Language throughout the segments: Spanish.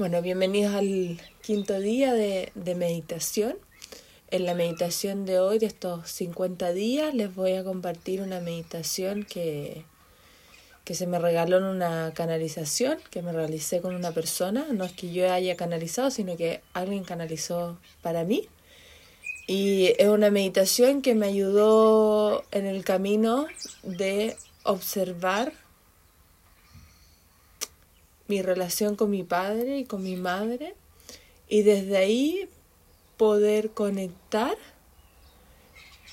Bueno, bienvenidos al quinto día de, de, meditación. En la meditación de hoy, de estos 50 días, les voy a compartir una meditación que, que se me regaló en una canalización que me realicé con una persona. No es que yo haya canalizado, sino que alguien canalizó para mí. Y es una meditación que me ayudó en el camino de observar mi relación con mi padre y con mi madre y desde ahí poder conectar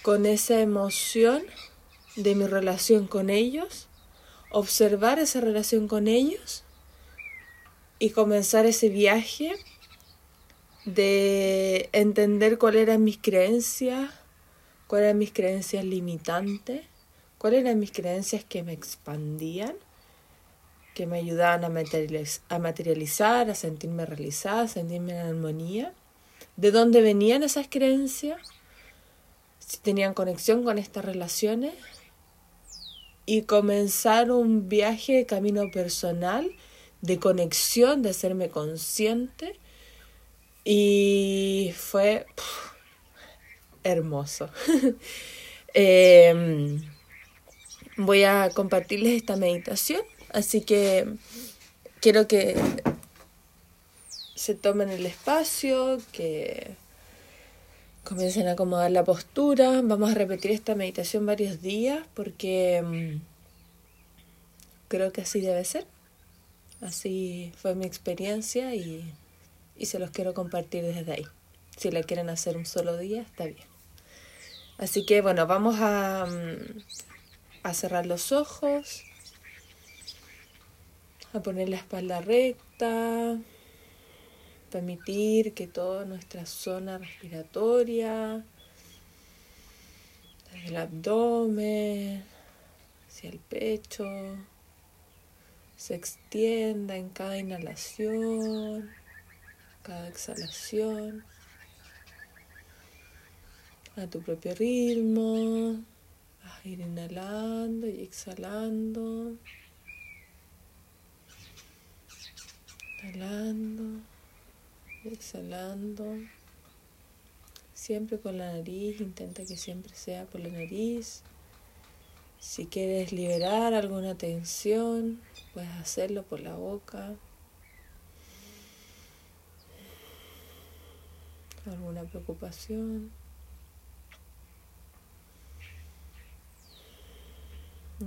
con esa emoción de mi relación con ellos, observar esa relación con ellos y comenzar ese viaje de entender cuáles eran mis creencias, cuáles eran mis creencias limitantes, cuáles eran mis creencias que me expandían que me ayudaban a, materializar, a sentirme realizada, a sentirme en armonía. ¿De dónde venían esas creencias? Si tenían conexión con estas relaciones. Y comenzar un viaje de camino personal, de conexión, de hacerme consciente. Y fue hermoso. Em, voy a compartirles esta meditación Así que quiero que se tomen el espacio, que comiencen a acomodar la postura. Vamos a repetir esta meditación varios días porque mm, creo que así debe ser. Así fue mi experiencia y, se los quiero compartir desde ahí. Si la quieren hacer un solo día, está bien. Así que bueno, vamos a, mm, a cerrar los ojos a poner la espalda recta, permitir que toda nuestra zona respiratoria, desde el abdomen hacia el pecho, se extienda en cada inhalación, cada exhalación, a tu propio ritmo, a ir inhalando y exhalando. Inhalando, exhalando. Siempre con la nariz, intenta que siempre sea por la nariz. Si quieres liberar alguna tensión, puedes hacerlo por la boca. Alguna preocupación.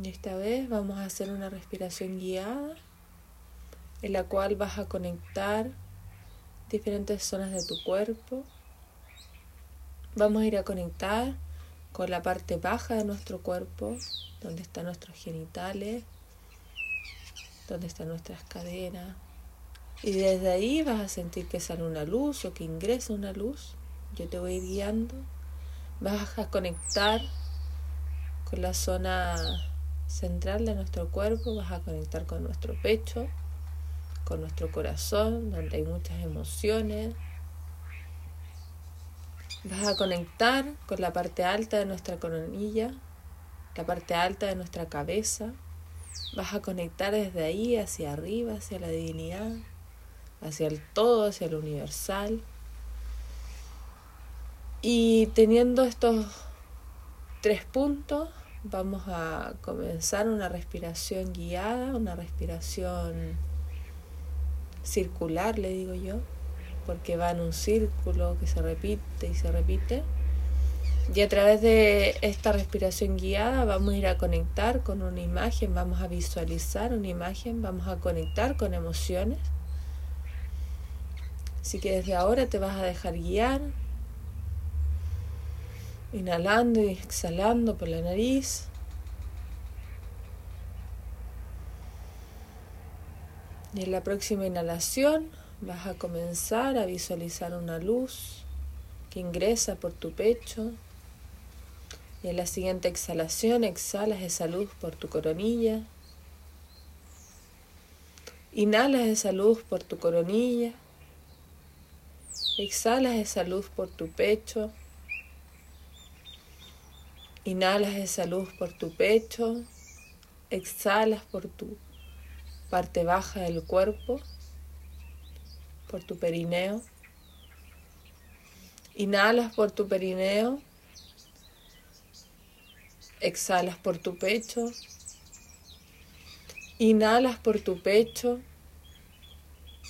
Y esta vez vamos a hacer una respiración guiada en la cual vas a conectar diferentes zonas de tu cuerpo. Vamos a ir a conectar con la parte baja de nuestro cuerpo, donde están nuestros genitales, donde están nuestras caderas. Y desde ahí vas a sentir que sale una luz o que ingresa una luz. Yo te voy guiando. Vas a conectar con la zona central de nuestro cuerpo, vas a conectar con nuestro pecho, con nuestro corazón, donde hay muchas emociones. Vas a conectar con la parte alta de nuestra coronilla, la parte alta de nuestra cabeza. Vas a conectar desde ahí hacia arriba, hacia la divinidad, hacia el todo, hacia el universal. Y teniendo estos tres puntos, vamos a comenzar una respiración guiada, una respiración circular, le digo yo, porque va en un círculo que se repite y se repite. Y a través de esta respiración guiada vamos a ir a conectar con una imagen, vamos a visualizar una imagen, vamos a conectar con emociones. Así que desde ahora te vas a dejar guiar, inhalando y exhalando por la nariz. Y en la próxima inhalación vas a comenzar a visualizar una luz que ingresa por tu pecho. Y en la siguiente exhalación exhalas esa luz por tu coronilla. Inhalas esa luz por tu coronilla. Exhalas esa luz por tu pecho. Inhalas esa luz por tu pecho. Exhalas por tu parte baja del cuerpo por tu perineo. Inhalas por tu perineo. Exhalas por tu pecho. Inhalas por tu pecho.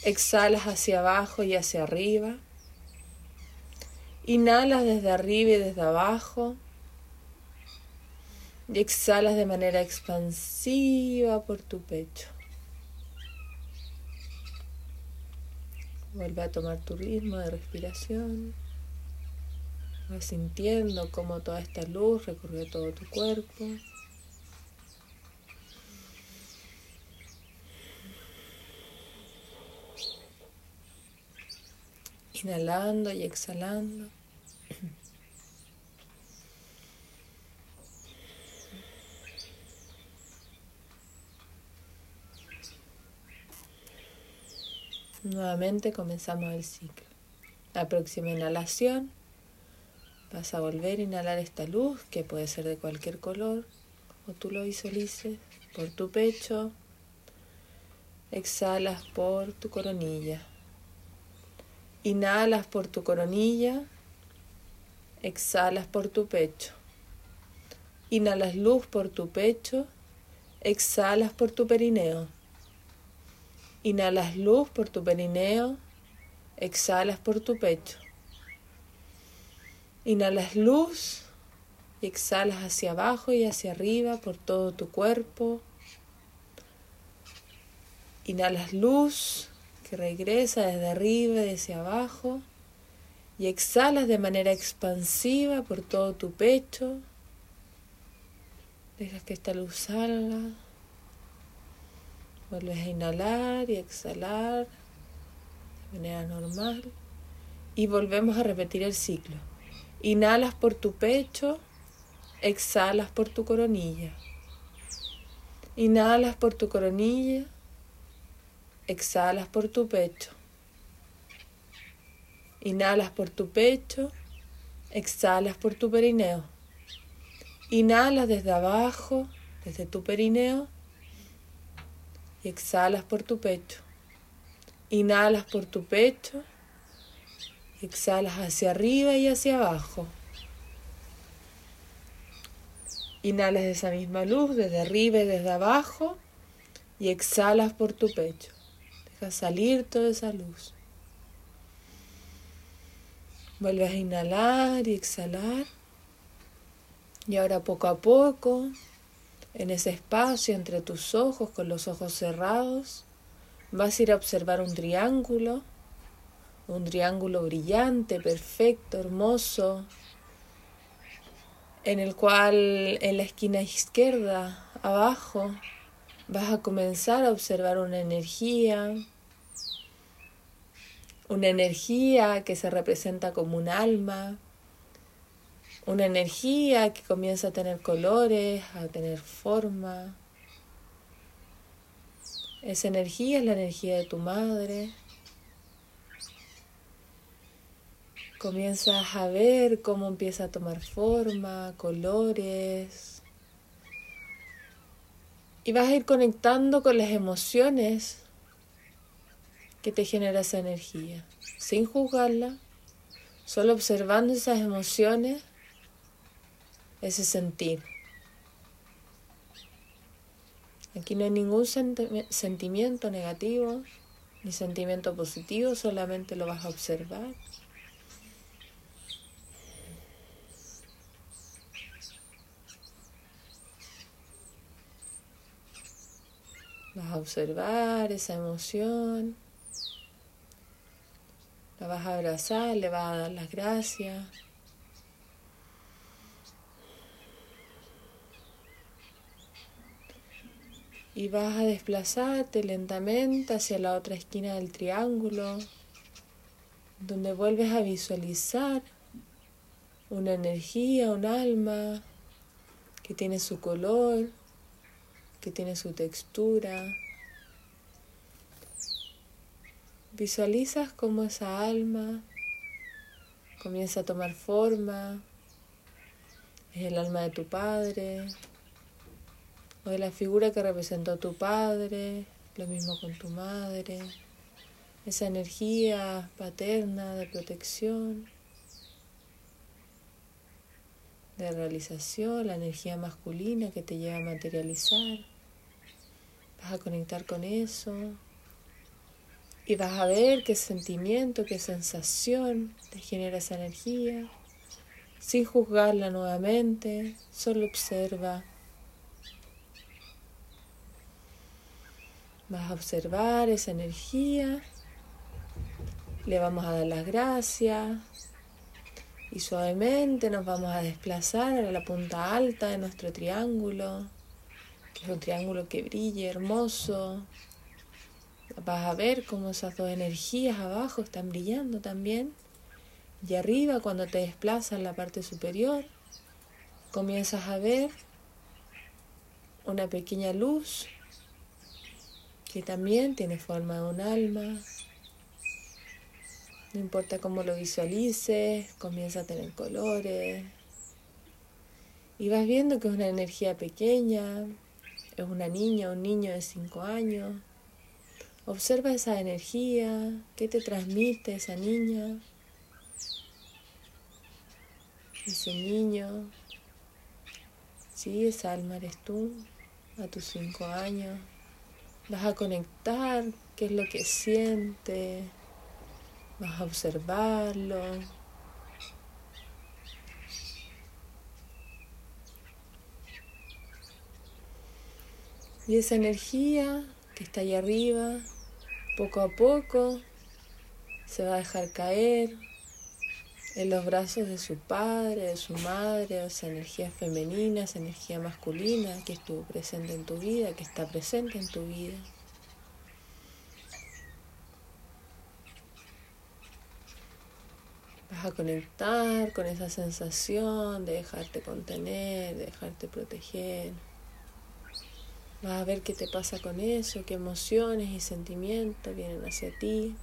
Exhalas hacia abajo y hacia arriba. Inhalas desde arriba y desde abajo. Y exhalas de manera expansiva por tu pecho. Vuelve a tomar tu ritmo de respiración. Vas sintiendo cómo toda esta luz recorre todo tu cuerpo. Inhalando y exhalando. Nuevamente comenzamos el ciclo. La próxima inhalación vas a volver a inhalar esta luz que puede ser de cualquier color o tú lo visualices por tu pecho. Exhalas por tu coronilla. Inhalas por tu coronilla. Exhalas por tu pecho. Inhalas luz por tu pecho. Exhalas por tu perineo. Inhalas luz por tu perineo, exhalas por tu pecho. Inhalas luz y exhalas hacia abajo y hacia arriba por todo tu cuerpo. Inhalas luz que regresa desde arriba y hacia abajo y exhalas de manera expansiva por todo tu pecho. Dejas que esta luz salga. Vuelves a inhalar y exhalar de manera normal. Y volvemos a repetir el ciclo. Inhalas por tu pecho, exhalas por tu coronilla. Inhalas por tu coronilla, exhalas por tu pecho. Inhalas por tu pecho, exhalas por tu perineo. Inhalas desde abajo, desde tu perineo y exhalas por tu pecho. Inhalas por tu pecho, exhalas hacia arriba y hacia abajo. Inhalas esa misma luz desde arriba y desde abajo y exhalas por tu pecho. Deja salir toda esa luz. Vuelves a inhalar y exhalar. Y ahora poco a poco en ese espacio entre tus ojos, con los ojos cerrados, vas a ir a observar un triángulo, un triángulo brillante, perfecto, hermoso, en el cual en la esquina izquierda, abajo, vas a comenzar a observar una energía, una energía que se representa como un alma, una energía que comienza a tener colores, a tener forma. Esa energía es la energía de tu madre. Comienzas a ver cómo empieza a tomar forma, colores. Y vas a ir conectando con las emociones que te genera esa energía, sin juzgarla, solo observando esas emociones ese sentir. Aquí no hay ningún sentimiento negativo ni sentimiento positivo, solamente lo vas a observar. Vas a observar esa emoción, la vas a abrazar, le vas a dar las gracias. Y vas a desplazarte lentamente hacia la otra esquina del triángulo, donde vuelves a visualizar una energía, un alma que tiene su color, que tiene su textura. Visualizas cómo esa alma comienza a tomar forma, es el alma de tu padre, o de la figura que representó tu padre, lo mismo con tu madre. esa energía paterna de protección, de realización, la energía masculina que te lleva a materializar. Vas a conectar con eso y vas a ver qué sentimiento, qué sensación te genera esa energía. Sin juzgarla nuevamente, solo observa. Vas a observar esa energía. Le vamos a dar las gracias. Y suavemente nos vamos a desplazar a la punta alta de nuestro triángulo, que es un triángulo que brilla hermoso. Vas a ver cómo esas dos energías abajo están brillando también. Y arriba, cuando te desplazas en la parte superior, comienzas a ver una pequeña luz que también tiene forma de un alma, no importa cómo lo visualices, comienza a tener colores. Y vas viendo que es una energía pequeña, es una niña, un niño de 5 años. Observa esa energía, qué te transmite esa niña, ese niño. Sí, esa alma eres tú, a tus 5 años. Vas a conectar qué es lo que siente, Vas a observarlo. Y esa energía que está ahí arriba, poco a poco, se va a dejar caer en los brazos de su padre, de su madre, esa energía femenina, esa energía masculina que estuvo presente en tu vida, que está presente en tu vida. Vas a conectar con esa sensación de dejarte contener, de dejarte proteger. Vas a ver qué te pasa con eso, qué emociones y sentimientos vienen hacia ti.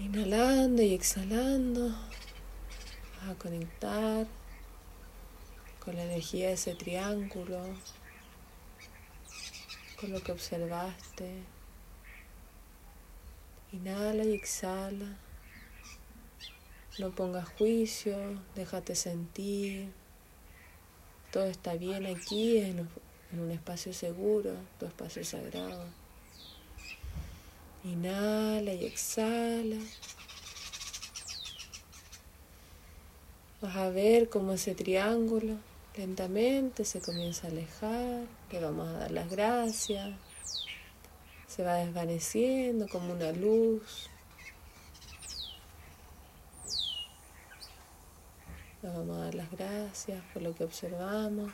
Inhalando y exhalando, vas a conectar con la energía de ese triángulo, con lo que observaste. Inhala y exhala. No pongas juicio, déjate sentir. Todo está bien aquí, en, un espacio seguro, tu espacio sagrado. Inhala y exhala. Vas a ver cómo ese triángulo lentamente se comienza a alejar. Le vamos a dar las gracias. Se va desvaneciendo como una luz. Le vamos a dar las gracias por lo que observamos.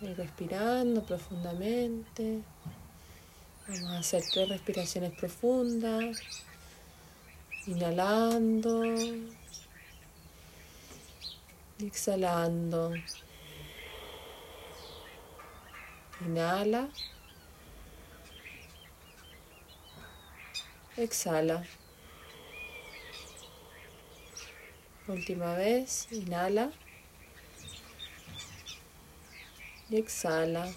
Respirando profundamente. Vamos a hacer tres respiraciones profundas. Inhalando. Exhalando. Inhala. Exhala. Última vez, inhala. Y exhala.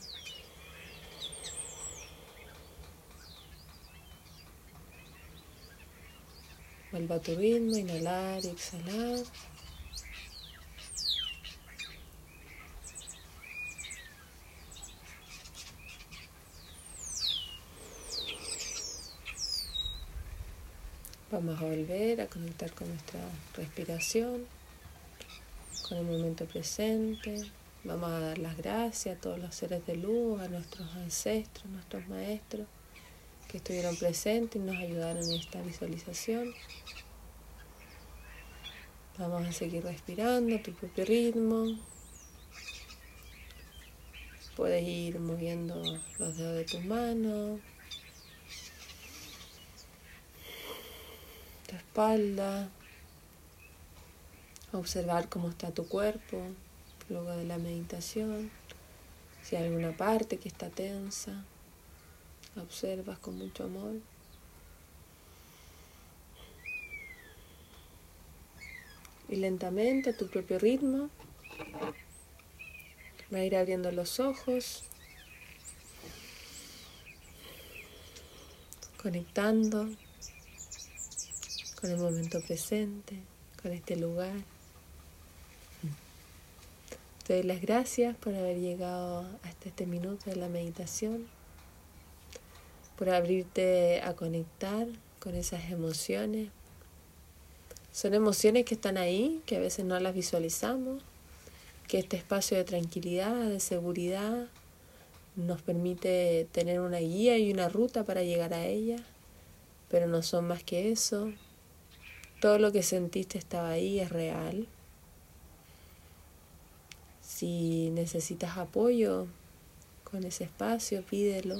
Vuelva a tu ritmo, inhalar y exhalar. Vamos a volver a conectar con nuestra respiración, con el momento presente. Vamos a dar las gracias a todos los seres de luz, a nuestros ancestros, nuestros maestros que estuvieron presentes y nos ayudaron en esta visualización. Vamos a seguir respirando a tu propio ritmo. Puedes ir moviendo los dedos de tus manos, espalda, observar cómo está tu cuerpo luego de la meditación. Si hay alguna parte que está tensa, la observas con mucho amor. Y lentamente a tu propio ritmo va a ir abriendo los ojos, conectando con el momento presente, con este lugar. Te doy las gracias por haber llegado hasta este minuto de la meditación, por abrirte a conectar con esas emociones. Son emociones que están ahí, que a veces no las visualizamos, que este espacio de tranquilidad, de seguridad, nos permite tener una guía y una ruta para llegar a ella, pero no son más que eso. Todo lo que sentiste estaba ahí, es real. Si necesitas apoyo con ese espacio, pídelo.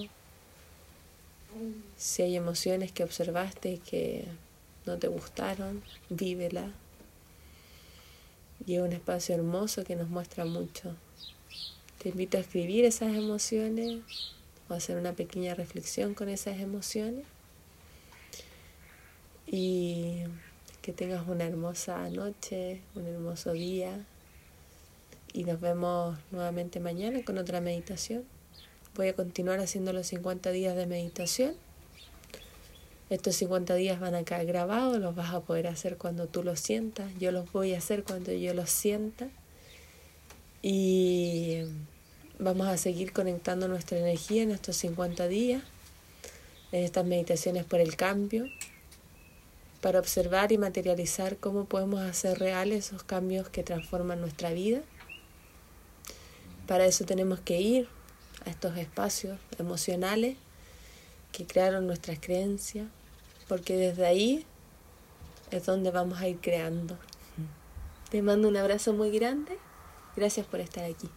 Si hay emociones que observaste que no te gustaron, vívela. Y es un espacio hermoso que nos muestra mucho. Te invito a escribir esas emociones o a hacer una pequeña reflexión con esas emociones. Y que tengas una hermosa noche, un hermoso día y nos vemos nuevamente mañana con otra meditación. Voy a continuar haciendo los 50 días de meditación. Estos 50 días van a quedar grabados, los vas a poder hacer cuando tú los sientas. Yo los voy a hacer cuando yo los sienta. Y vamos a seguir conectando nuestra energía en estos 50 días, en estas meditaciones por el cambio, para observar y materializar cómo podemos hacer reales esos cambios que transforman nuestra vida para eso tenemos que ir a estos espacios emocionales que crearon nuestras creencias, porque desde ahí es donde vamos a ir creando. Te mando un abrazo muy grande. Gracias por estar aquí.